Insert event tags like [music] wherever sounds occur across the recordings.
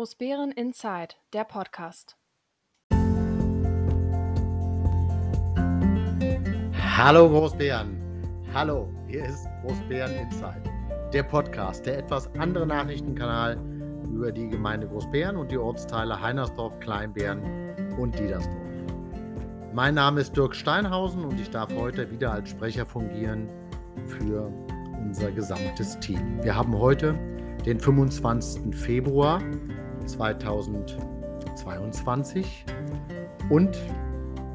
Großbären Inside, der Podcast. Hallo Großbären. Hallo, hier ist Großbären Inside, der Podcast, der etwas andere Nachrichtenkanal über die Gemeinde Großbären und die Ortsteile Heinersdorf, Kleinbären und Diedersdorf. Mein Name ist Dirk Steinhausen und ich darf heute wieder als Sprecher fungieren für unser gesamtes Team. Wir haben heute den 25. Februar 2022 und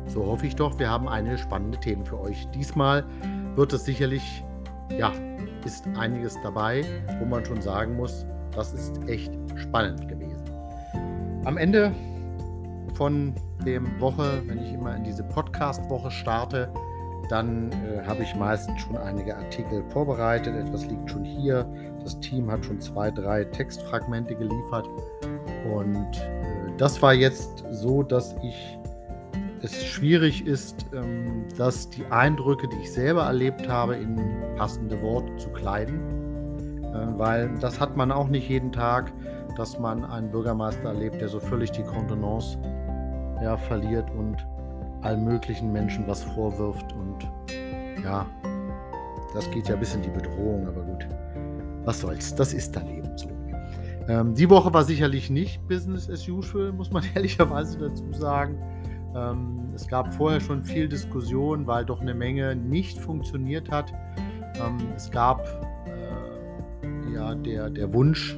so hoffe ich doch, wir haben einige spannende Themen für euch. Diesmal wird es sicherlich, ja, ist einiges dabei, wo man schon sagen muss, das ist echt spannend gewesen. Am Ende von der Woche, wenn ich immer in diese Podcast-Woche starte, dann äh, habe ich meistens schon einige Artikel vorbereitet. Etwas liegt schon hier. Das Team hat schon zwei, drei Textfragmente geliefert. Und äh, das war jetzt so, dass ich es schwierig ist, ähm, dass die Eindrücke, die ich selber erlebt habe, in passende Worte zu kleiden. Äh, weil das hat man auch nicht jeden Tag, dass man einen Bürgermeister erlebt, der so völlig die Kontenance ja, verliert und allen möglichen Menschen was vorwirft. Und ja, das geht ja bis in die Bedrohung, aber gut. Was soll's, das ist dann eben. Ähm, die Woche war sicherlich nicht Business as usual, muss man [laughs] ehrlicherweise dazu sagen. Ähm, es gab vorher schon viel Diskussion, weil doch eine Menge nicht funktioniert hat. Ähm, es gab äh, ja der, der Wunsch,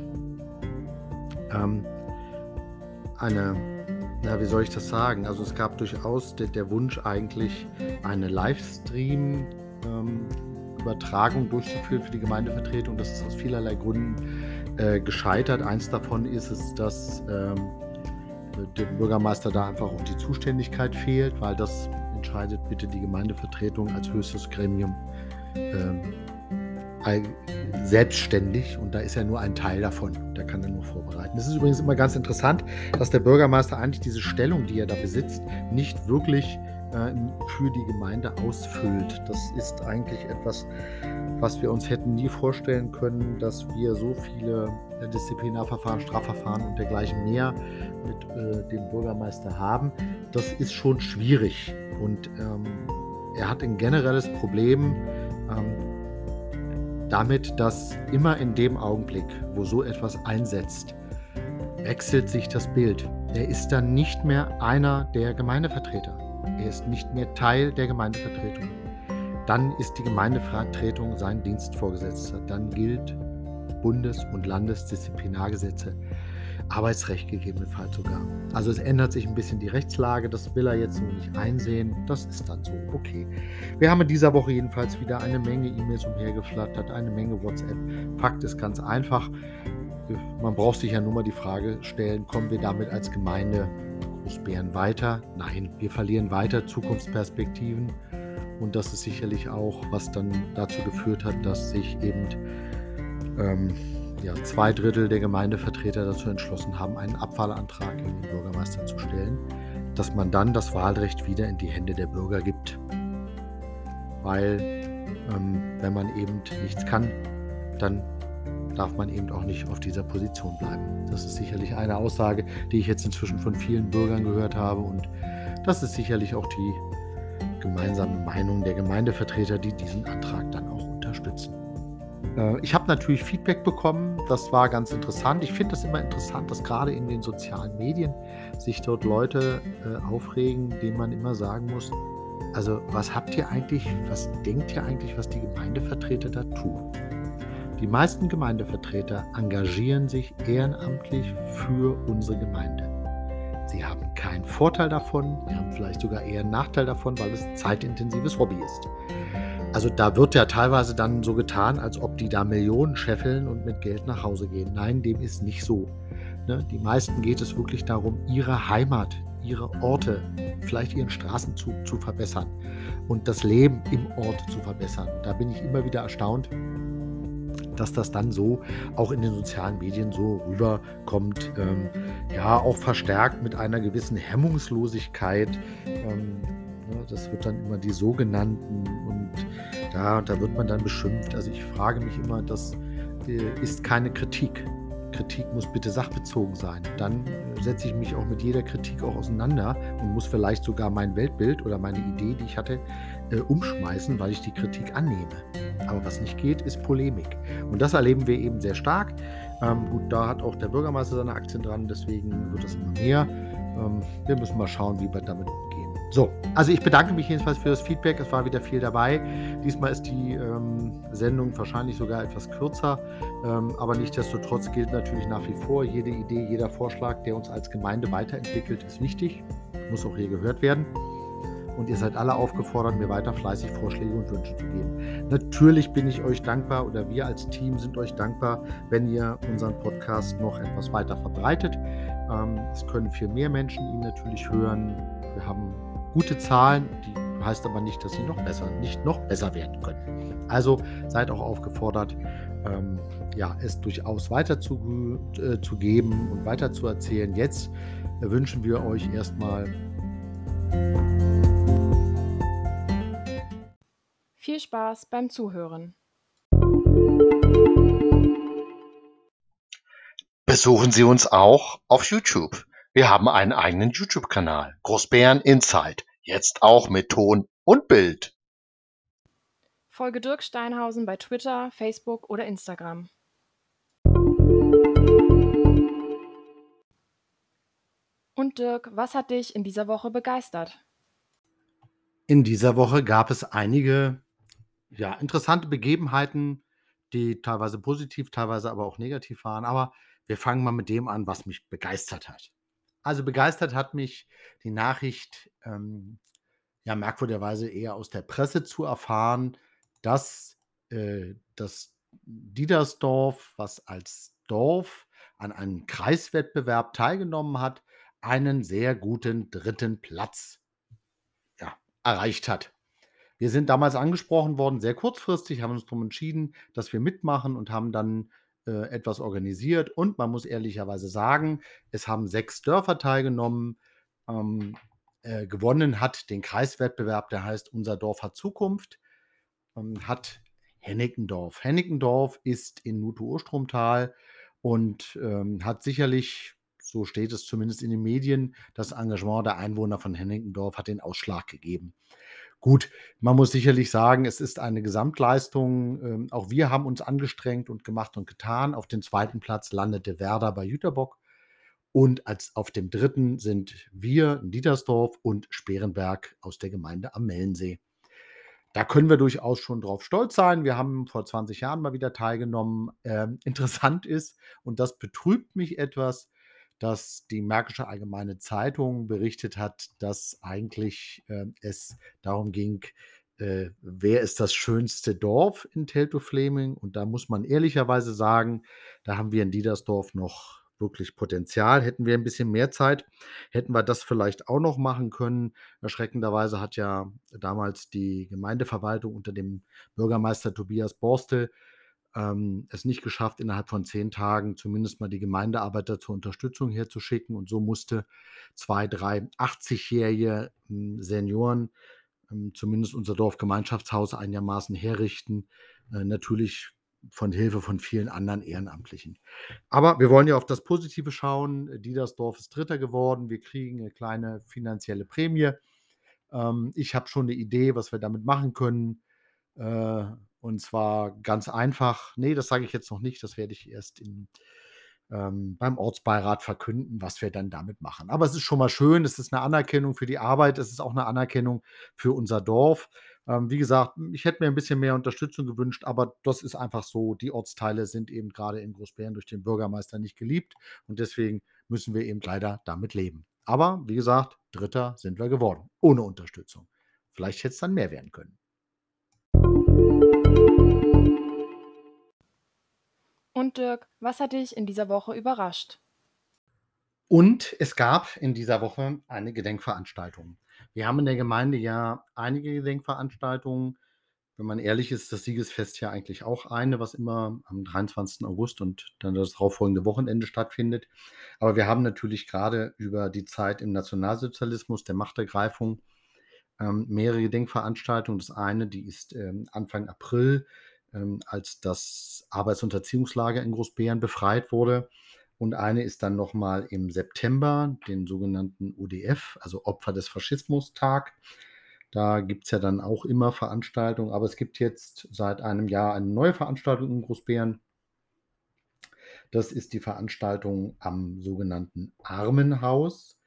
ähm, eine na, wie soll ich das sagen? Also es gab durchaus der, der Wunsch eigentlich eine Livestream-Übertragung ähm, durchzuführen für die Gemeindevertretung. Das ist aus vielerlei Gründen äh, gescheitert. Eins davon ist es, dass ähm, dem Bürgermeister da einfach auch die Zuständigkeit fehlt, weil das entscheidet bitte die Gemeindevertretung als höchstes Gremium. Ähm, selbstständig und da ist er nur ein Teil davon. Der kann er nur vorbereiten. Es ist übrigens immer ganz interessant, dass der Bürgermeister eigentlich diese Stellung, die er da besitzt, nicht wirklich äh, für die Gemeinde ausfüllt. Das ist eigentlich etwas, was wir uns hätten nie vorstellen können, dass wir so viele äh, Disziplinarverfahren, Strafverfahren und dergleichen mehr mit äh, dem Bürgermeister haben. Das ist schon schwierig und ähm, er hat ein generelles Problem. Ähm, damit, dass immer in dem Augenblick, wo so etwas einsetzt, wechselt sich das Bild. Er ist dann nicht mehr einer der Gemeindevertreter. Er ist nicht mehr Teil der Gemeindevertretung. Dann ist die Gemeindevertretung sein Dienstvorgesetzter. Dann gilt Bundes- und Landesdisziplinargesetze. Arbeitsrecht gegebenenfalls sogar. Also es ändert sich ein bisschen die Rechtslage, das will er jetzt so nicht einsehen, das ist dann so, okay. Wir haben in dieser Woche jedenfalls wieder eine Menge E-Mails umhergeflattert, eine Menge WhatsApp. Fakt ist ganz einfach, man braucht sich ja nur mal die Frage stellen, kommen wir damit als Gemeinde Großbären weiter? Nein, wir verlieren weiter Zukunftsperspektiven und das ist sicherlich auch, was dann dazu geführt hat, dass sich eben ähm, ja, zwei Drittel der Gemeindevertreter dazu entschlossen haben, einen Abwahlantrag gegen den Bürgermeister zu stellen, dass man dann das Wahlrecht wieder in die Hände der Bürger gibt. Weil ähm, wenn man eben nichts kann, dann darf man eben auch nicht auf dieser Position bleiben. Das ist sicherlich eine Aussage, die ich jetzt inzwischen von vielen Bürgern gehört habe und das ist sicherlich auch die gemeinsame Meinung der Gemeindevertreter, die diesen Antrag dann auch unterstützen. Äh, ich habe natürlich Feedback bekommen, das war ganz interessant. Ich finde das immer interessant, dass gerade in den sozialen Medien sich dort Leute äh, aufregen, denen man immer sagen muss, also was habt ihr eigentlich, was denkt ihr eigentlich, was die Gemeindevertreter da tun? Die meisten Gemeindevertreter engagieren sich ehrenamtlich für unsere Gemeinde. Sie haben keinen Vorteil davon, sie haben vielleicht sogar eher einen Nachteil davon, weil es ein zeitintensives Hobby ist. Also da wird ja teilweise dann so getan, als ob die da Millionen scheffeln und mit Geld nach Hause gehen. Nein, dem ist nicht so. Ne? Die meisten geht es wirklich darum, ihre Heimat, ihre Orte, vielleicht ihren Straßenzug zu verbessern und das Leben im Ort zu verbessern. Da bin ich immer wieder erstaunt, dass das dann so auch in den sozialen Medien so rüberkommt. Ähm, ja, auch verstärkt mit einer gewissen Hemmungslosigkeit. Ähm, Ne, das wird dann immer die sogenannten und da, da wird man dann beschimpft. Also ich frage mich immer, das äh, ist keine Kritik. Kritik muss bitte sachbezogen sein. Dann äh, setze ich mich auch mit jeder Kritik auch auseinander und muss vielleicht sogar mein Weltbild oder meine Idee, die ich hatte, äh, umschmeißen, weil ich die Kritik annehme. Aber was nicht geht, ist Polemik. Und das erleben wir eben sehr stark. Ähm, gut, da hat auch der Bürgermeister seine Aktien dran, deswegen wird es immer mehr. Ähm, wir müssen mal schauen, wie wir damit umgehen. So, also ich bedanke mich jedenfalls für das Feedback. Es war wieder viel dabei. Diesmal ist die ähm, Sendung wahrscheinlich sogar etwas kürzer, ähm, aber nichtsdestotrotz gilt natürlich nach wie vor, jede Idee, jeder Vorschlag, der uns als Gemeinde weiterentwickelt, ist wichtig, muss auch hier gehört werden. Und ihr seid alle aufgefordert, mir weiter fleißig Vorschläge und Wünsche zu geben. Natürlich bin ich euch dankbar oder wir als Team sind euch dankbar, wenn ihr unseren Podcast noch etwas weiter verbreitet. Ähm, es können viel mehr Menschen ihn natürlich hören. Wir haben gute Zahlen, die heißt aber nicht, dass sie noch besser, nicht noch besser werden können. Also seid auch aufgefordert, ähm, ja, es durchaus weiter zu, äh, zu geben und weiter zu erzählen. Jetzt wünschen wir euch erstmal viel Spaß beim Zuhören. Besuchen Sie uns auch auf YouTube. Wir haben einen eigenen YouTube-Kanal, Großbären Insight. Jetzt auch mit Ton und Bild. Folge Dirk Steinhausen bei Twitter, Facebook oder Instagram. Und Dirk, was hat dich in dieser Woche begeistert? In dieser Woche gab es einige ja, interessante Begebenheiten, die teilweise positiv, teilweise aber auch negativ waren. Aber wir fangen mal mit dem an, was mich begeistert hat. Also begeistert hat mich die Nachricht, ähm, ja, merkwürdigerweise eher aus der Presse zu erfahren, dass äh, das Diedersdorf, was als Dorf an einem Kreiswettbewerb teilgenommen hat, einen sehr guten dritten Platz ja, erreicht hat. Wir sind damals angesprochen worden, sehr kurzfristig, haben uns darum entschieden, dass wir mitmachen und haben dann äh, etwas organisiert. Und man muss ehrlicherweise sagen, es haben sechs Dörfer teilgenommen. Ähm, äh, gewonnen hat den Kreiswettbewerb, der heißt Unser Dorf hat Zukunft, ähm, hat Hennickendorf. Hennickendorf ist in Nutu-Urstromtal und ähm, hat sicherlich, so steht es zumindest in den Medien, das Engagement der Einwohner von Hennickendorf hat den Ausschlag gegeben. Gut, man muss sicherlich sagen, es ist eine Gesamtleistung. Ähm, auch wir haben uns angestrengt und gemacht und getan. Auf dem zweiten Platz landete Werder bei Jüterbock. Und als auf dem dritten sind wir, Dietersdorf und Sperenberg aus der Gemeinde am Mellensee. Da können wir durchaus schon drauf stolz sein. Wir haben vor 20 Jahren mal wieder teilgenommen. Ähm, [laughs] interessant ist, und das betrübt mich etwas, dass die Märkische Allgemeine Zeitung berichtet hat, dass eigentlich äh, es darum ging, äh, wer ist das schönste Dorf in Teltow-Fleming? Und da muss man ehrlicherweise sagen, da haben wir in Diedersdorf noch wirklich Potenzial. Hätten wir ein bisschen mehr Zeit, hätten wir das vielleicht auch noch machen können. Erschreckenderweise hat ja damals die Gemeindeverwaltung unter dem Bürgermeister Tobias Borstel ähm, es nicht geschafft, innerhalb von zehn Tagen zumindest mal die Gemeindearbeiter zur Unterstützung herzuschicken. Und so musste zwei, drei 80-jährige hm, Senioren ähm, zumindest unser Dorfgemeinschaftshaus einigermaßen herrichten. Äh, natürlich von Hilfe von vielen anderen Ehrenamtlichen. Aber wir wollen ja auf das Positive schauen. Diedersdorf ist Dritter geworden. Wir kriegen eine kleine finanzielle Prämie. Ähm, ich habe schon eine Idee, was wir damit machen können. Äh, und zwar ganz einfach, nee, das sage ich jetzt noch nicht, das werde ich erst in, ähm, beim Ortsbeirat verkünden, was wir dann damit machen. Aber es ist schon mal schön, es ist eine Anerkennung für die Arbeit, es ist auch eine Anerkennung für unser Dorf. Ähm, wie gesagt, ich hätte mir ein bisschen mehr Unterstützung gewünscht, aber das ist einfach so. Die Ortsteile sind eben gerade in Großbären durch den Bürgermeister nicht geliebt und deswegen müssen wir eben leider damit leben. Aber wie gesagt, Dritter sind wir geworden, ohne Unterstützung. Vielleicht hätte es dann mehr werden können. Und Dirk, was hat dich in dieser Woche überrascht? Und es gab in dieser Woche eine Gedenkveranstaltung. Wir haben in der Gemeinde ja einige Gedenkveranstaltungen. Wenn man ehrlich ist, das Siegesfest ja eigentlich auch eine, was immer am 23. August und dann das darauffolgende Wochenende stattfindet. Aber wir haben natürlich gerade über die Zeit im Nationalsozialismus, der Machtergreifung, ähm, mehrere Gedenkveranstaltungen. Das eine, die ist ähm, Anfang April ähm, als das Arbeitsunterziehungslager in Großbären befreit wurde. Und eine ist dann nochmal im September, den sogenannten UDF, also Opfer des Faschismus-Tag. Da gibt es ja dann auch immer Veranstaltungen, aber es gibt jetzt seit einem Jahr eine neue Veranstaltung in Großbären. Das ist die Veranstaltung am sogenannten Armenhaus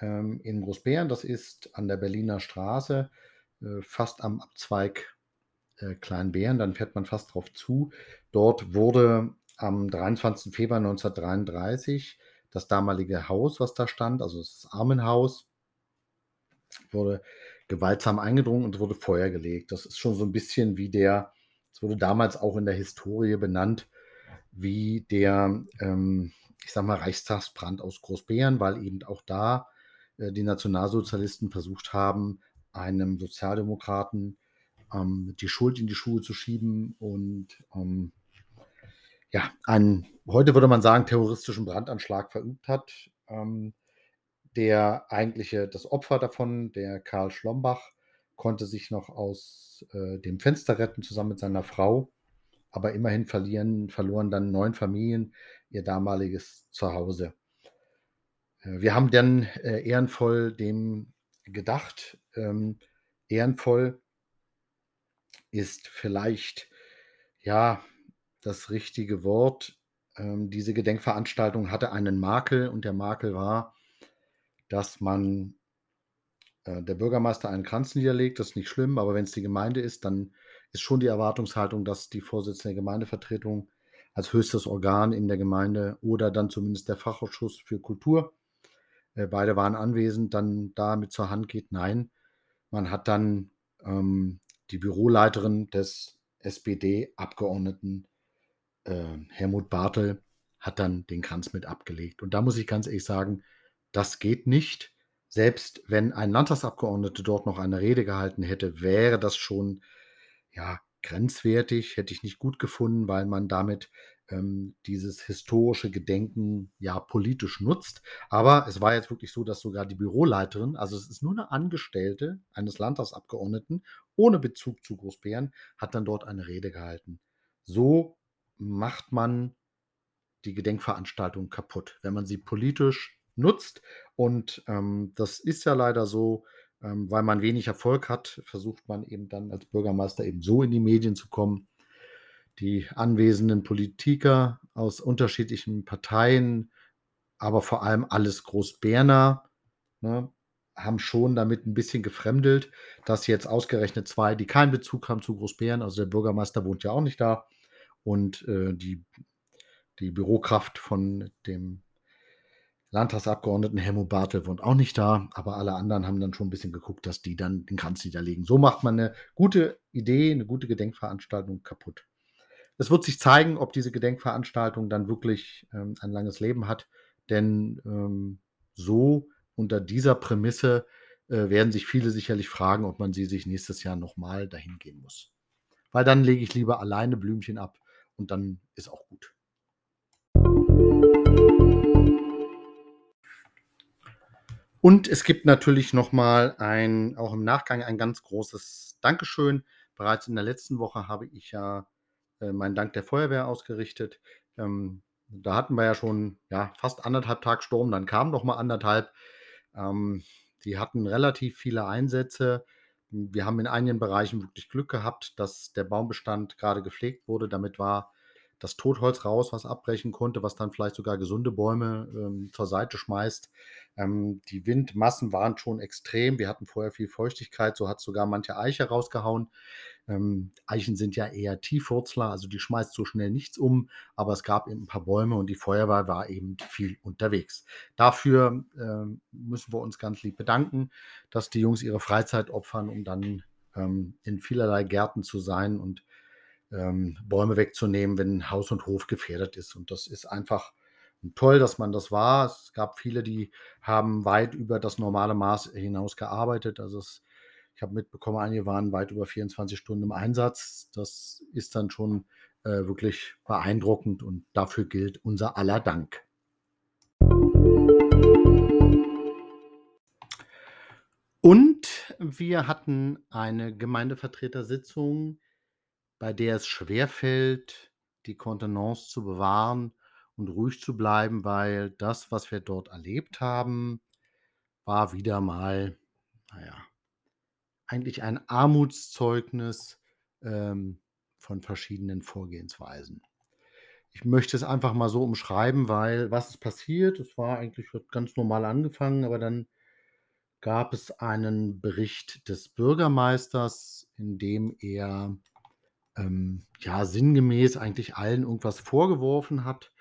ähm, in Großbären. Das ist an der Berliner Straße, äh, fast am Abzweig äh, Kleinbären. Dann fährt man fast drauf zu. Dort wurde am 23. Februar 1933 das damalige Haus, was da stand, also das Armenhaus, wurde gewaltsam eingedrungen und wurde Feuer gelegt. Das ist schon so ein bisschen wie der, es wurde damals auch in der Historie benannt, wie der, ähm, ich sag mal, Reichstagsbrand aus Großbären, weil eben auch da äh, die Nationalsozialisten versucht haben, einem Sozialdemokraten ähm, die Schuld in die Schuhe zu schieben und ähm, ja, einen, heute würde man sagen, terroristischen Brandanschlag verübt hat. Ähm, der eigentliche, das Opfer davon, der Karl Schlombach, konnte sich noch aus äh, dem Fenster retten zusammen mit seiner Frau, aber immerhin verlieren, verloren dann neun Familien ihr damaliges Zuhause. Äh, wir haben dann äh, ehrenvoll dem gedacht. Ähm, ehrenvoll ist vielleicht ja das richtige Wort. Ähm, diese Gedenkveranstaltung hatte einen Makel und der Makel war, dass man äh, der Bürgermeister einen Kranz niederlegt. Das ist nicht schlimm, aber wenn es die Gemeinde ist, dann ist schon die Erwartungshaltung, dass die Vorsitzende der Gemeindevertretung als höchstes Organ in der Gemeinde oder dann zumindest der Fachausschuss für Kultur, äh, beide waren anwesend, dann da mit zur Hand geht. Nein, man hat dann ähm, die Büroleiterin des SPD-Abgeordneten äh, Helmut Bartel hat dann den Kranz mit abgelegt. Und da muss ich ganz ehrlich sagen, das geht nicht. Selbst wenn ein Landtagsabgeordneter dort noch eine Rede gehalten hätte, wäre das schon ja, grenzwertig, hätte ich nicht gut gefunden, weil man damit ähm, dieses historische Gedenken ja politisch nutzt. Aber es war jetzt wirklich so, dass sogar die Büroleiterin, also es ist nur eine Angestellte eines Landtagsabgeordneten ohne Bezug zu Großbären, hat dann dort eine Rede gehalten. So macht man die Gedenkveranstaltung kaputt, wenn man sie politisch nutzt. Und ähm, das ist ja leider so, ähm, weil man wenig Erfolg hat, versucht man eben dann als Bürgermeister eben so in die Medien zu kommen. Die anwesenden Politiker aus unterschiedlichen Parteien, aber vor allem alles Großberner, ne, haben schon damit ein bisschen gefremdelt, dass jetzt ausgerechnet zwei, die keinen Bezug haben zu Großbären, also der Bürgermeister wohnt ja auch nicht da und äh, die, die Bürokraft von dem Landtagsabgeordneten Helmut Bartel wohnt auch nicht da, aber alle anderen haben dann schon ein bisschen geguckt, dass die dann den Kranz niederlegen. So macht man eine gute Idee, eine gute Gedenkveranstaltung kaputt. Es wird sich zeigen, ob diese Gedenkveranstaltung dann wirklich ähm, ein langes Leben hat, denn ähm, so unter dieser Prämisse äh, werden sich viele sicherlich fragen, ob man sie sich nächstes Jahr nochmal dahin gehen muss. Weil dann lege ich lieber alleine Blümchen ab und dann ist auch gut. Und es gibt natürlich nochmal ein, auch im Nachgang ein ganz großes Dankeschön. Bereits in der letzten Woche habe ich ja äh, meinen Dank der Feuerwehr ausgerichtet. Ähm, da hatten wir ja schon ja, fast anderthalb Tage Sturm, dann kam noch mal anderthalb. Ähm, die hatten relativ viele Einsätze. Wir haben in einigen Bereichen wirklich Glück gehabt, dass der Baumbestand gerade gepflegt wurde. Damit war das Totholz raus, was abbrechen konnte, was dann vielleicht sogar gesunde Bäume ähm, zur Seite schmeißt. Ähm, die Windmassen waren schon extrem. Wir hatten vorher viel Feuchtigkeit, so hat sogar manche Eiche rausgehauen. Ähm, Eichen sind ja eher Tiefwurzler, also die schmeißt so schnell nichts um, aber es gab eben ein paar Bäume und die Feuerwehr war eben viel unterwegs. Dafür ähm, müssen wir uns ganz lieb bedanken, dass die Jungs ihre Freizeit opfern, um dann ähm, in vielerlei Gärten zu sein und ähm, Bäume wegzunehmen, wenn Haus und Hof gefährdet ist. Und das ist einfach toll, dass man das war. Es gab viele, die haben weit über das normale Maß hinaus gearbeitet. Also es, ich habe mitbekommen, einige waren weit über 24 Stunden im Einsatz. Das ist dann schon äh, wirklich beeindruckend und dafür gilt unser aller Dank. Und wir hatten eine Gemeindevertretersitzung bei der es schwerfällt, die Kontenance zu bewahren und ruhig zu bleiben, weil das, was wir dort erlebt haben, war wieder mal, naja, eigentlich ein Armutszeugnis ähm, von verschiedenen Vorgehensweisen. Ich möchte es einfach mal so umschreiben, weil was ist passiert? Es war eigentlich ganz normal angefangen, aber dann gab es einen Bericht des Bürgermeisters, in dem er ähm, ja sinngemäß eigentlich allen irgendwas vorgeworfen hat.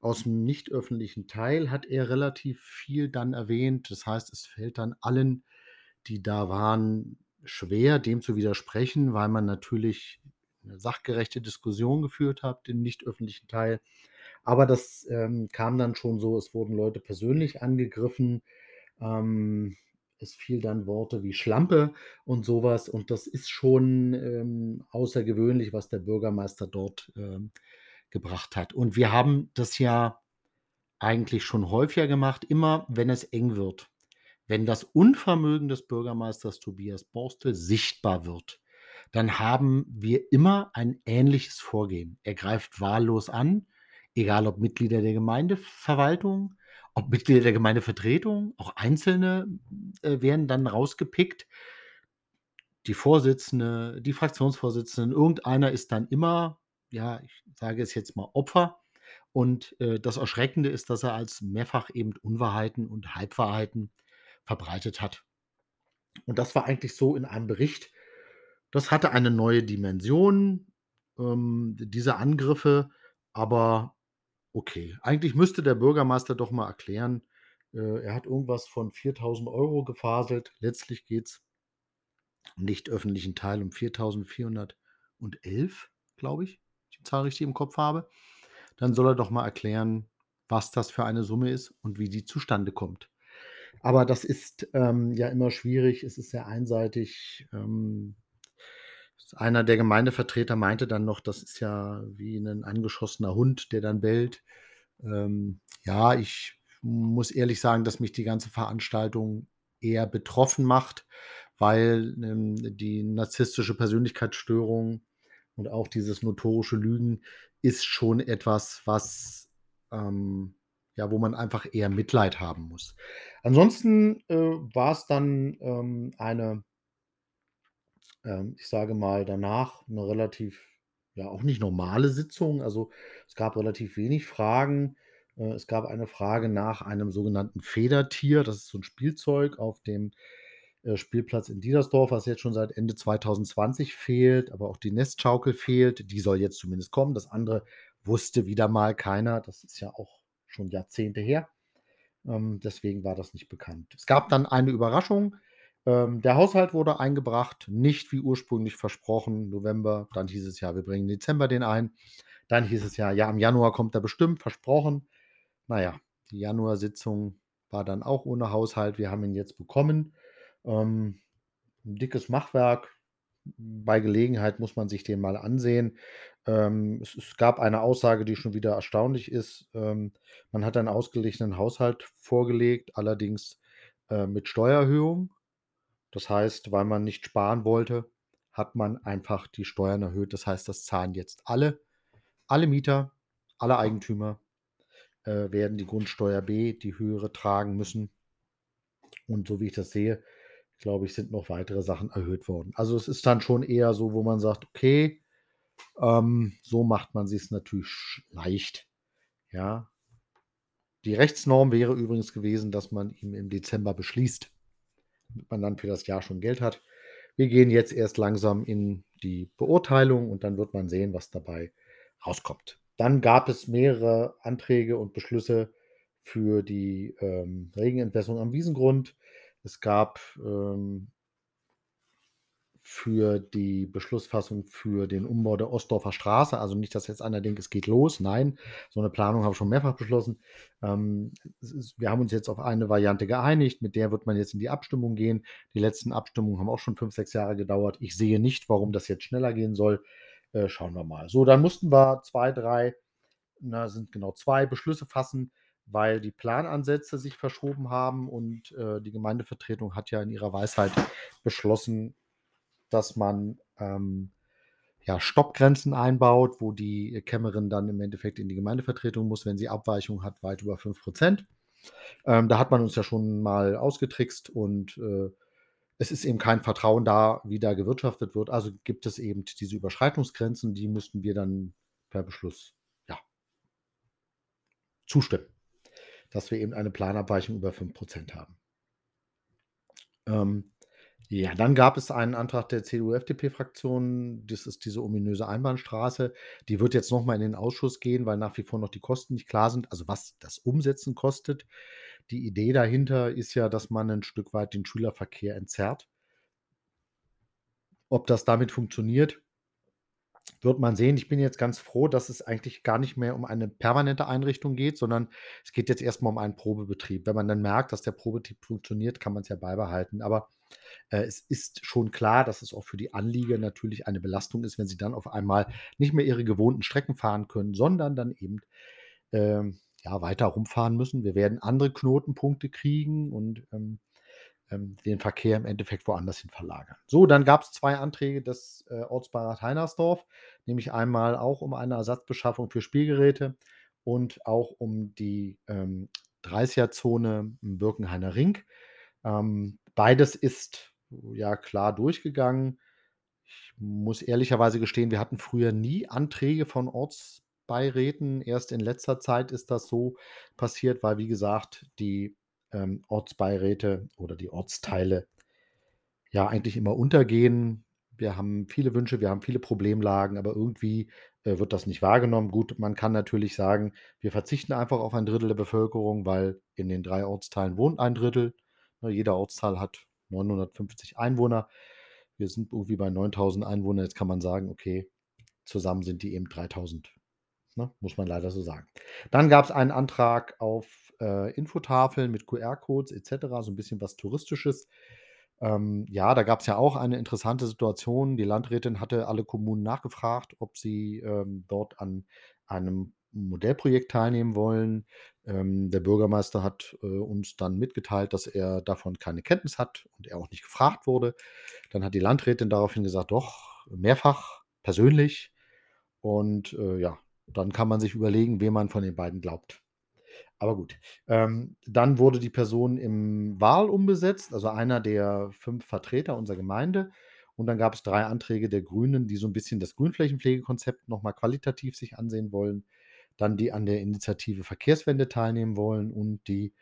Aus dem nicht öffentlichen Teil hat er relativ viel dann erwähnt. Das heißt, es fällt dann allen, die da waren, schwer, dem zu widersprechen, weil man natürlich eine sachgerechte Diskussion geführt hat, den nicht öffentlichen Teil. Aber das ähm, kam dann schon so, es wurden Leute persönlich angegriffen. Ähm, es fiel dann Worte wie Schlampe und sowas. Und das ist schon ähm, außergewöhnlich, was der Bürgermeister dort ähm, gebracht hat. Und wir haben das ja eigentlich schon häufiger gemacht, immer wenn es eng wird. Wenn das Unvermögen des Bürgermeisters Tobias Borstel sichtbar wird, dann haben wir immer ein ähnliches Vorgehen. Er greift wahllos an, egal ob Mitglieder der Gemeindeverwaltung, ob Mitglieder der Gemeindevertretung, auch Einzelne äh, werden dann rausgepickt. Die Vorsitzende, die Fraktionsvorsitzenden, irgendeiner ist dann immer, ja, ich sage es jetzt mal Opfer. Und äh, das Erschreckende ist, dass er als mehrfach eben Unwahrheiten und Halbwahrheiten verbreitet hat. Und das war eigentlich so in einem Bericht. Das hatte eine neue Dimension, ähm, diese Angriffe, aber Okay, eigentlich müsste der Bürgermeister doch mal erklären, äh, er hat irgendwas von 4.000 Euro gefaselt. Letztlich geht es nicht öffentlichen Teil um 4.411, glaube ich, die Zahl richtig im Kopf habe. Dann soll er doch mal erklären, was das für eine Summe ist und wie die zustande kommt. Aber das ist ähm, ja immer schwierig, es ist sehr einseitig. Ähm, einer der Gemeindevertreter meinte dann noch, das ist ja wie ein angeschossener Hund, der dann bellt. Ähm, ja, ich muss ehrlich sagen, dass mich die ganze Veranstaltung eher betroffen macht, weil ähm, die narzisstische Persönlichkeitsstörung und auch dieses notorische Lügen ist schon etwas, was ähm, ja, wo man einfach eher Mitleid haben muss. Ansonsten äh, war es dann ähm, eine ähm, ich sage mal, danach eine relativ, ja, auch nicht normale Sitzung. Also, es gab relativ wenig Fragen. Äh, es gab eine Frage nach einem sogenannten Federtier. Das ist so ein Spielzeug auf dem, äh, Spielplatz in Diedersdorf, was jetzt schon seit Ende 2020 fehlt, aber auch die Nestschaukel fehlt. Die soll jetzt zumindest kommen. Das andere wusste wieder mal keiner. Das ist ja auch schon Jahrzehnte her. Ähm, deswegen war das nicht bekannt. Es gab dann eine Überraschung. Ähm, der Haushalt wurde eingebracht, nicht wie ursprünglich versprochen, November. Dann hieß es ja, wir bringen Dezember den ein. Dann hieß es ja, ja, im Januar kommt er bestimmt, versprochen. Naja, die Januarsitzung war dann auch ohne Haushalt. Wir haben ihn jetzt bekommen. Ähm, ein dickes Machwerk. Bei Gelegenheit muss man sich den mal ansehen. Ähm, es, es, gab eine Aussage, die schon wieder erstaunlich ist. Ähm, man hat einen ausgeglichenen Haushalt vorgelegt, allerdings äh, mit Steuererhöhung. Das heißt, weil man nicht sparen wollte, hat man einfach die Steuern erhöht. Das heißt, das zahlen jetzt alle. Alle Mieter, alle Eigentümer äh, werden die Grundsteuer B, die höhere, tragen müssen. Und so wie ich das sehe, glaube ich, sind noch weitere Sachen erhöht worden. Also es ist dann schon eher so, wo man sagt, okay, ähm, so macht man sich es natürlich leicht. Ja. Die Rechtsnorm wäre übrigens gewesen, dass man ihn im Dezember beschließt damit man dann für das Jahr schon Geld hat. Wir gehen jetzt erst langsam in die Beurteilung und dann wird man sehen, was dabei rauskommt. Dann gab es mehrere Anträge und Beschlüsse für die ähm, Regenentwässerung am Wiesengrund. Es gab ähm, für die Beschlussfassung für den Umbau der Ostdorfer Straße. Also nicht, dass jetzt einer denkt, es geht los. Nein, so eine Planung habe ich schon mehrfach beschlossen. Ähm, ist, wir haben uns jetzt auf eine Variante geeinigt, mit der wird man jetzt in die Abstimmung gehen. Die letzten Abstimmungen haben auch schon fünf, sechs Jahre gedauert. Ich sehe nicht, warum das jetzt schneller gehen soll. Äh, schauen wir mal. So, dann mussten wir zwei, drei, na, sind genau zwei Beschlüsse fassen weil die Planansätze sich verschoben haben und äh, die Gemeindevertretung hat ja in ihrer Weisheit beschlossen, dass man ähm, ja, Stoppgrenzen einbaut, wo die Kämmerin dann im Endeffekt in die Gemeindevertretung muss, wenn sie Abweichung hat, weit über 5 Prozent. Ähm, da hat man uns ja schon mal ausgetrickst und äh, es ist eben kein Vertrauen da, wie da gewirtschaftet wird. Also gibt es eben diese Überschreitungsgrenzen, die müssten wir dann per Beschluss ja, zustimmen, dass wir eben eine Planabweichung über 5 Prozent haben. Ähm, ja, dann gab es einen Antrag der CDU-FDP-Fraktion. Das ist diese ominöse Einbahnstraße. Die wird jetzt nochmal in den Ausschuss gehen, weil nach wie vor noch die Kosten nicht klar sind, also was das Umsetzen kostet. Die Idee dahinter ist ja, dass man ein Stück weit den Schülerverkehr entzerrt. Ob das damit funktioniert, wird man sehen. Ich bin jetzt ganz froh, dass es eigentlich gar nicht mehr um eine permanente Einrichtung geht, sondern es geht jetzt erstmal um einen Probebetrieb. Wenn man dann merkt, dass der Probebetrieb funktioniert, kann man es ja beibehalten. Aber äh, es ist schon klar, dass es auch für die Anlieger natürlich eine Belastung ist, wenn sie dann auf einmal nicht mehr ihre gewohnten Strecken fahren können, sondern dann eben ähm, ja, weiter rumfahren müssen. Wir werden andere Knotenpunkte kriegen und ähm, ähm, den Verkehr im Endeffekt woanders hin verlagern. So, dann gab es zwei Anträge des äh, Ortsbeirat Heinersdorf, nämlich einmal auch um eine Ersatzbeschaffung für Spielgeräte und auch um die ähm, 30er-Zone im Birkenhainer Ring. Ähm, beides ist ja klar durchgegangen. Ich muss ehrlicherweise gestehen, wir hatten früher nie Anträge von Ortsbeiräten. Erst in letzter Zeit ist das so passiert, weil, wie gesagt, die ähm, Ortsbeiräte oder die Ortsteile ja eigentlich immer untergehen. Wir haben viele Wünsche, wir haben viele Problemlagen, aber irgendwie äh, wird das nicht wahrgenommen. Gut, man kann natürlich sagen, wir verzichten einfach auf ein Drittel der Bevölkerung, weil in den drei Ortsteilen wohnt ein Drittel. Ne, jeder Ortsteil hat 950 Einwohner. Wir sind irgendwie bei 9000 Einwohnern. Jetzt kann man sagen, okay, zusammen sind die eben 3000. Ne? Muss man leider so sagen. Dann gab es einen Antrag auf äh, Infotafeln mit QR-Codes etc., so ein bisschen was Touristisches. Ähm, ja, da gab es ja auch eine interessante Situation. Die Landrätin hatte alle Kommunen nachgefragt, ob sie ähm, dort an einem Modellprojekt teilnehmen wollen. Ähm, der Bürgermeister hat äh, uns dann mitgeteilt, dass er davon keine Kenntnis hat und er auch nicht gefragt wurde. Dann hat die Landrätin daraufhin gesagt, doch, mehrfach, persönlich. Und äh, ja, dann kann man sich überlegen, wem man von den beiden glaubt. Aber gut. Ähm, dann wurde die Person im Wahl umbesetzt, also einer der fünf Vertreter unserer Gemeinde. Und dann gab es drei Anträge der Grünen, die so ein bisschen das Grünflächenpflegekonzept nochmal qualitativ sich ansehen wollen. Dann die an der Initiative Verkehrswende teilnehmen wollen und die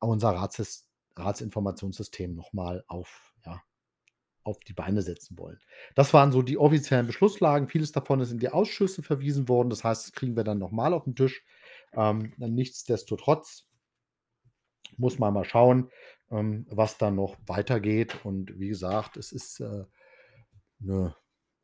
unser Rats Ratsinformationssystem nochmal auf, auf die Beine setzen wollen. Das waren so die offiziellen Beschlusslagen. Vieles davon ist in die Ausschüsse verwiesen worden. Das heißt, das kriegen wir dann nochmal auf den Tisch. Ähm, nichtsdestotrotz muss man mal schauen, ähm, was da noch weitergeht. Und wie gesagt, es ist äh, eine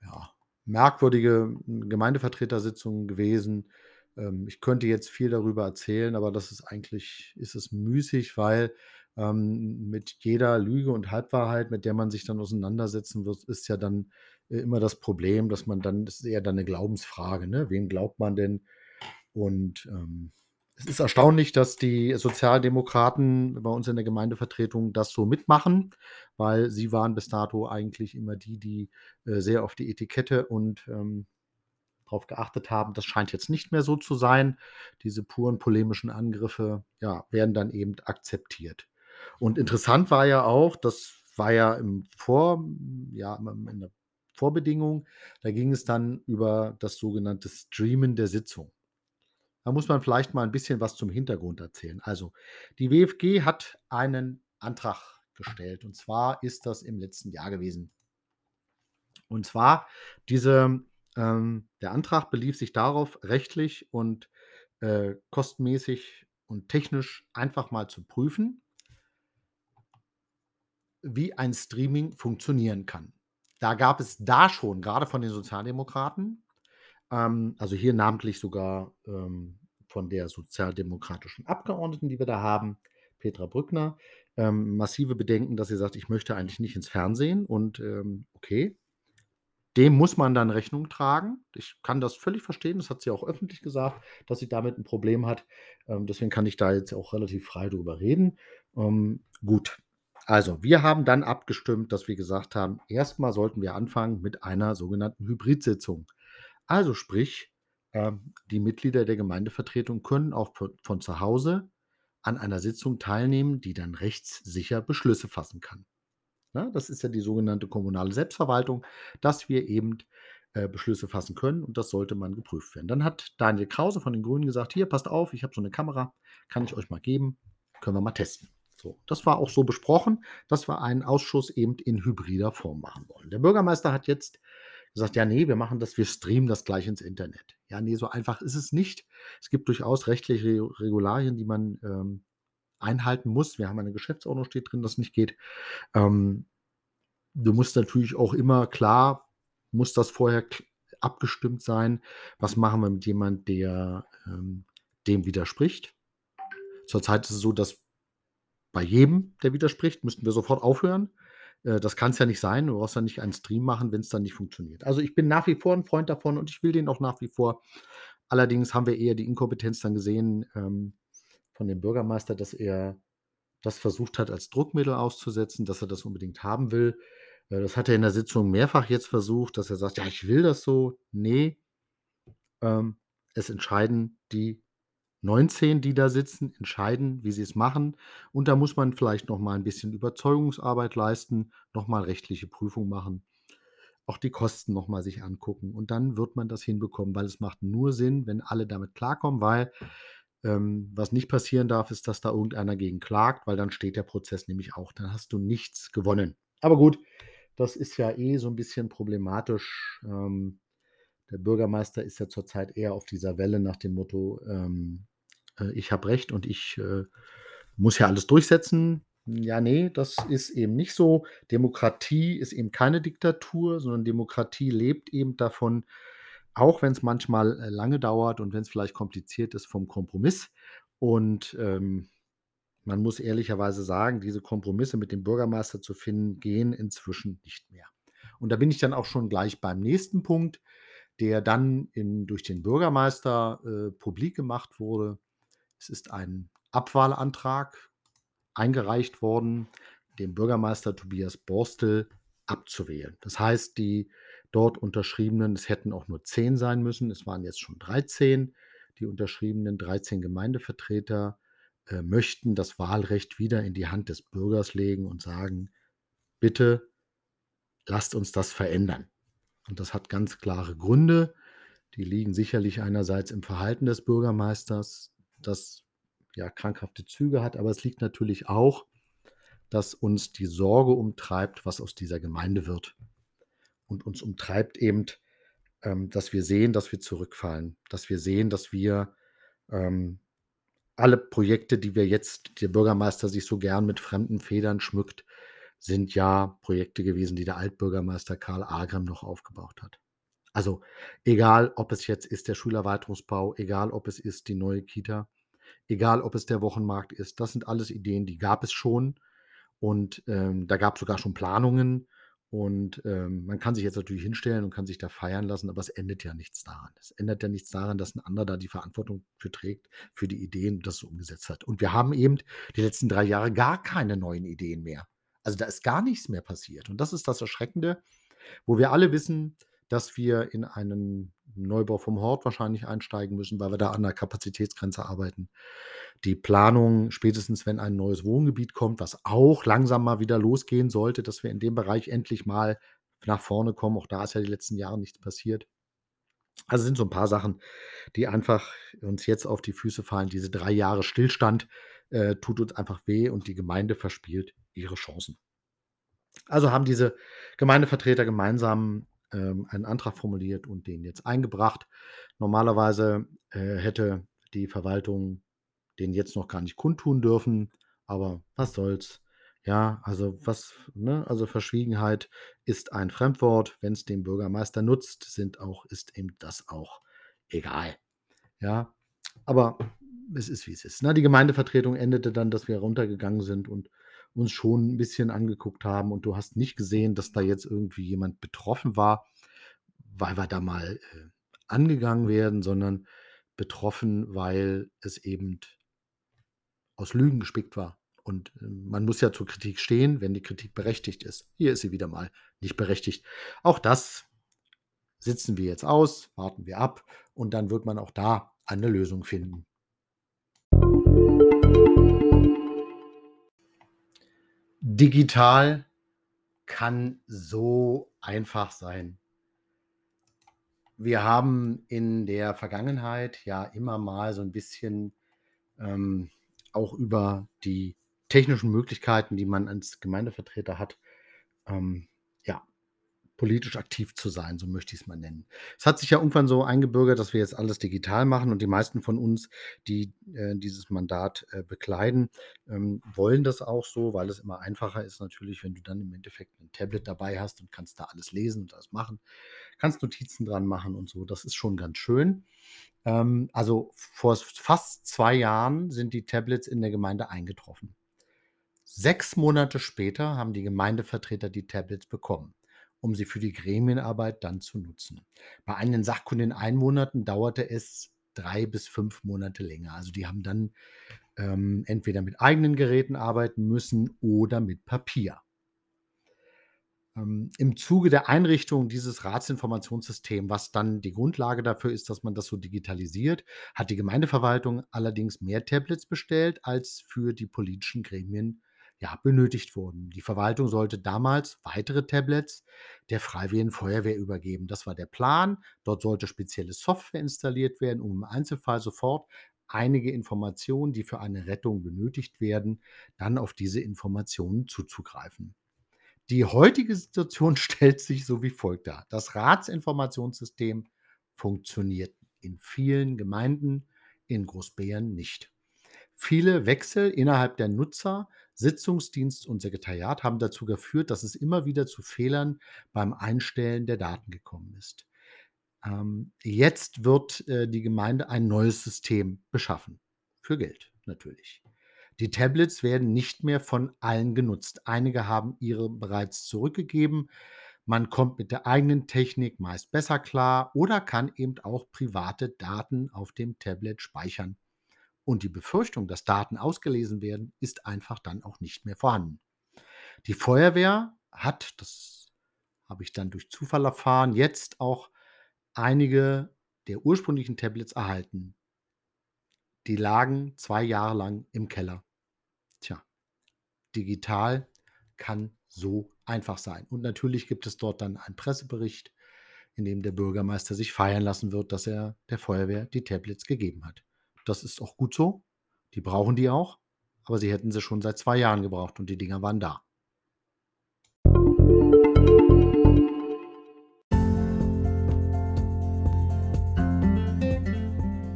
ja, merkwürdige Gemeindevertretersitzung gewesen. Ähm, ich könnte jetzt viel darüber erzählen, aber das ist eigentlich ist es müßig, weil ähm, mit jeder Lüge und Halbwahrheit, mit der man sich dann auseinandersetzen wird, ist ja dann äh, immer das Problem, dass man dann, das ist eher dann eine Glaubensfrage, ne? Wem glaubt man denn? Und ähm, es ist erstaunlich, dass die Sozialdemokraten bei uns in der Gemeindevertretung das so mitmachen, weil sie waren bis dato eigentlich immer die, die äh, sehr auf die Etikette und ähm, darauf geachtet haben. Das scheint jetzt nicht mehr so zu sein. Diese puren polemischen Angriffe ja, werden dann eben akzeptiert. Und interessant war ja auch, das war ja im Vor, ja, in der Vorbedingung, da ging es dann über das sogenannte Streamen der Sitzung. Da muss man vielleicht mal ein bisschen was zum Hintergrund erzählen. Also, die WFG hat einen Antrag gestellt und zwar ist das im letzten Jahr gewesen. Und zwar, diese, ähm, der Antrag belief sich darauf, rechtlich und äh, kostenmäßig und technisch einfach mal zu prüfen, wie ein Streaming funktionieren kann. Da gab es da schon, gerade von den Sozialdemokraten, ähm, also hier namentlich sogar ähm, von der sozialdemokratischen Abgeordneten, die wir da haben, Petra Brückner, ähm, massive Bedenken, dass sie sagt, ich möchte eigentlich nicht ins Fernsehen und ähm, okay, dem muss man dann Rechnung tragen. Ich kann das völlig verstehen, das hat sie auch öffentlich gesagt, dass sie damit ein Problem hat. Ähm, deswegen kann ich da jetzt auch relativ frei drüber reden. Ähm, gut, Also, wir haben dann abgestimmt, dass wir gesagt haben, erstmal sollten wir anfangen mit einer sogenannten Hybridsitzung. Also sprich, ähm, die Mitglieder der Gemeindevertretung können auch von, zu Hause an einer Sitzung teilnehmen, die dann rechtssicher Beschlüsse fassen kann. Das ist ja die sogenannte kommunale Selbstverwaltung, dass wir eben äh, Beschlüsse fassen können und das sollte man geprüft werden. Dann hat Daniel Krause von den Grünen gesagt, hier, passt auf, ich habe so eine Kamera, kann ich euch mal geben, können wir mal testen. So, das war auch so besprochen, dass wir einen Ausschuss eben in hybrider Form machen wollen. Der Bürgermeister hat jetzt gesagt, ja, nee, wir machen das, wir streamen das gleich ins Internet. Ja, nee, so einfach ist es nicht. Es gibt durchaus rechtliche Regularien, die man ähm, einhalten muss. Wir haben eine Geschäftsordnung, steht drin, dass nicht geht. Ähm, du musst natürlich auch immer klar, muss das vorher abgestimmt sein. Was machen wir mit jemandem, der ähm, dem widerspricht? Zurzeit ist es so, dass bei jedem, der widerspricht, müssten wir sofort aufhören. Äh, das kann es ja nicht sein. Du brauchst ja nicht einen Stream machen, wenn es dann nicht funktioniert. Also ich bin nach wie vor ein Freund davon und ich will den auch nach wie vor. Allerdings haben wir eher die Inkompetenz dann gesehen ähm, von dem Bürgermeister, dass er das versucht hat, als Druckmittel auszusetzen, dass er das unbedingt haben will. Äh, das hat er in der Sitzung mehrfach jetzt versucht, dass er sagt, ja, ich will das so. Nee, ähm, es entscheiden die 19, die da sitzen, entscheiden, wie sie es machen. Und da muss man vielleicht noch mal ein bisschen Überzeugungsarbeit leisten, noch mal rechtliche Prüfung machen, auch die Kosten noch mal sich angucken. Und dann wird man das hinbekommen, weil es macht nur Sinn, wenn alle damit klarkommen, weil ähm, was nicht passieren darf, ist, dass da irgendeiner gegen klagt, weil dann steht der Prozess nämlich auch. Dann hast du nichts gewonnen. Aber gut, das ist ja eh so ein bisschen problematisch. Ähm, der Bürgermeister ist ja zurzeit eher auf dieser Welle nach dem Motto, ähm, äh, ich habe recht und ich äh, muss ja alles durchsetzen. Ja, nee, das ist eben nicht so. Demokratie ist eben keine Diktatur, sondern Demokratie lebt eben davon, auch wenn es manchmal äh, lange dauert und wenn es vielleicht kompliziert ist, vom Kompromiss. Und ähm, man muss ehrlicherweise sagen, diese Kompromisse mit dem Bürgermeister zu finden, gehen inzwischen nicht mehr. Und da bin ich dann auch schon gleich beim nächsten Punkt, der dann in, durch den Bürgermeister äh, publik gemacht wurde. Es ist ein Abwahlantrag eingereicht worden, dem Bürgermeister Tobias Borstel abzuwählen. Das heißt, die dort unterschriebenen, es hätten auch nur zehn sein müssen, es waren jetzt schon 13, die unterschriebenen 13 Gemeindevertreter äh, möchten das Wahlrecht wieder in die Hand des Bürgers legen und sagen, bitte lasst uns das verändern. Und das hat ganz klare Gründe. Die liegen sicherlich einerseits im Verhalten des Bürgermeisters, das ja krankhafte Züge hat, aber es liegt natürlich auch, dass uns die Sorge umtreibt, was aus dieser Gemeinde wird. Und uns umtreibt eben, ähm, dass wir sehen, dass wir zurückfallen, dass wir sehen, dass wir ähm, alle Projekte, die wir jetzt, der Bürgermeister sich so gern mit fremden Federn schmückt, sind ja Projekte gewesen, die der Altbürgermeister Karl Agrim noch aufgebaut hat. Also egal, ob es jetzt ist der Schulerweiterungsbau, egal, ob es ist die neue Kita, egal, ob es der Wochenmarkt ist, das sind alles Ideen, die gab es schon. Und ähm, da gab es sogar schon Planungen. Und ähm, man kann sich jetzt natürlich hinstellen und kann sich da feiern lassen, aber es endet ja nichts daran. Es ändert ja nichts daran, dass ein anderer da die Verantwortung für trägt, für die Ideen das so umgesetzt hat. Und wir haben eben die letzten drei Jahre gar keine neuen Ideen mehr. Also da ist gar nichts mehr passiert. Und das ist das Erschreckende, wo wir alle wissen, dass wir in einen Neubau vom Hort wahrscheinlich einsteigen müssen, weil wir da an der Kapazitätsgrenze arbeiten. Die Planung, spätestens wenn ein neues Wohngebiet kommt, was auch langsam mal wieder losgehen sollte, dass wir in dem Bereich endlich mal nach vorne kommen. Auch da ist ja die letzten Jahre nichts passiert. Also sind so ein paar Sachen, die einfach uns jetzt auf die Füße fallen. Diese drei Jahre Stillstand äh, tut uns einfach weh und die Gemeinde verspielt ihre Chancen. Also haben diese Gemeindevertreter gemeinsam ähm, einen Antrag formuliert und den jetzt eingebracht. Normalerweise äh, hätte die Verwaltung den jetzt noch gar nicht kundtun dürfen, aber was soll's. Ja, also was, ne, also Verschwiegenheit ist ein Fremdwort. Wenn es dem Bürgermeister nutzt, sind auch, ist ihm das auch egal. Ja, aber es ist wie es ist. Ne? Die Gemeindevertretung endete dann, dass wir runtergegangen sind und uns schon ein bisschen angeguckt haben und du hast nicht gesehen, dass da jetzt irgendwie jemand betroffen war, weil wir da mal äh, angegangen werden, sondern betroffen, weil es eben aus Lügen gespickt war. Und äh, man muss ja zur Kritik stehen, wenn die Kritik berechtigt ist. Hier ist sie wieder mal nicht berechtigt. Auch das sitzen wir jetzt aus, warten wir ab und dann wird man auch da eine Lösung finden. Digital kann so einfach sein. Wir haben in der Vergangenheit ja immer mal so ein bisschen ähm, auch über die technischen Möglichkeiten, die man als Gemeindevertreter hat, ähm, ja, politisch aktiv zu sein, so möchte ich es mal nennen. Es hat sich ja irgendwann so eingebürgert, dass wir jetzt alles digital machen und die meisten von uns, die äh, dieses Mandat äh, bekleiden, ähm, wollen das auch so, weil es immer einfacher ist natürlich, wenn du dann im Endeffekt ein Tablet dabei hast und kannst da alles lesen und alles machen, kannst Notizen dran machen und so. Das ist schon ganz schön. Ähm, also vor fast zwei Jahren sind die Tablets in der Gemeinde eingetroffen. Sechs Monate später haben die Gemeindevertreter die Tablets bekommen um sie für die Gremienarbeit dann zu nutzen. Bei einigen sachkundigen Einmonaten dauerte es drei bis fünf Monate länger. Also die haben dann ähm, entweder mit eigenen Geräten arbeiten müssen oder mit Papier. Ähm, Im Zuge der Einrichtung dieses Ratsinformationssystems, was dann die Grundlage dafür ist, dass man das so digitalisiert, hat die Gemeindeverwaltung allerdings mehr Tablets bestellt, als für die politischen Gremien ja, benötigt wurden. Die Verwaltung sollte damals weitere Tablets der Freiwilligen Feuerwehr übergeben. Das war der Plan. Dort sollte spezielle Software installiert werden, um im Einzelfall sofort einige Informationen, die für eine Rettung benötigt werden, dann auf diese Informationen zuzugreifen. Die heutige Situation [laughs] stellt sich so wie folgt dar. Das Ratsinformationssystem funktioniert in vielen Gemeinden, in Großbären nicht. Viele Wechsel innerhalb der Nutzer, Sitzungsdienst und Sekretariat haben dazu geführt, dass es immer wieder zu Fehlern beim Einstellen der Daten gekommen ist. Ähm, jetzt wird äh, die Gemeinde ein neues System beschaffen. Für Geld natürlich. Die Tablets werden nicht mehr von allen genutzt. Einige haben ihre bereits zurückgegeben. Man kommt mit der eigenen Technik meist besser klar oder kann eben auch private Daten auf dem Tablet speichern und die Befürchtung, dass Daten ausgelesen werden, ist einfach dann auch nicht mehr vorhanden. Die Feuerwehr hat, das habe ich dann durch Zufall erfahren, jetzt auch einige der ursprünglichen Tablets erhalten. Die lagen zwei Jahre lang im Keller. Tja, digital kann so einfach sein. Und natürlich gibt es dort dann einen Pressebericht, in dem der Bürgermeister sich feiern lassen wird, dass er der Feuerwehr die Tablets gegeben hat. Das ist auch gut so. Die brauchen die auch. Aber sie hätten sie schon seit zwei Jahren gebraucht und die Dinger waren da.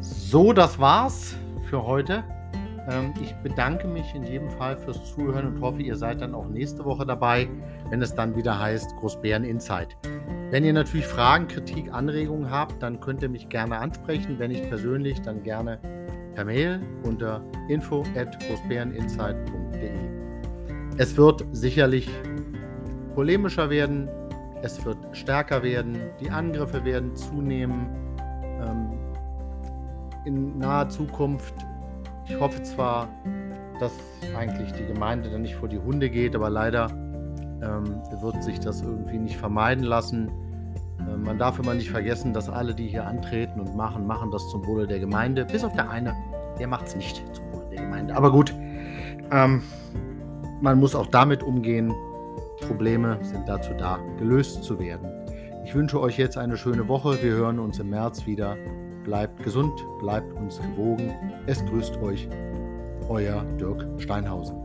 So, das war's für heute. Ähm, ich bedanke mich in jedem Fall fürs Zuhören und hoffe, ihr seid dann auch nächste Woche dabei, wenn es dann wieder heißt Großbären Insight. Wenn ihr natürlich Fragen, Kritik, Anregungen habt, dann könnt ihr mich gerne ansprechen. Wenn ich persönlich, dann gerne per Mail unter info at. Es wird sicherlich polemischer werden, es wird stärker werden, die Angriffe werden zunehmen. Ähm, in naher Zukunft ich hoffe zwar, dass eigentlich die Gemeinde dann nicht vor die Hunde geht, aber leider ähm, wird sich das irgendwie nicht vermeiden lassen. Äh, man darf immer nicht vergessen, dass alle, die hier antreten und machen, machen das zum Wohle der Gemeinde. Bis auf der eine, der macht es nicht zum Wohle der Gemeinde. Aber gut, ähm, man muss auch damit umgehen. Probleme sind dazu da, gelöst zu werden. Ich wünsche euch jetzt eine schöne Woche. Wir hören uns im März wieder. Bleibt gesund, bleibt uns gewogen. Es grüßt euch, euer Dirk Steinhausen.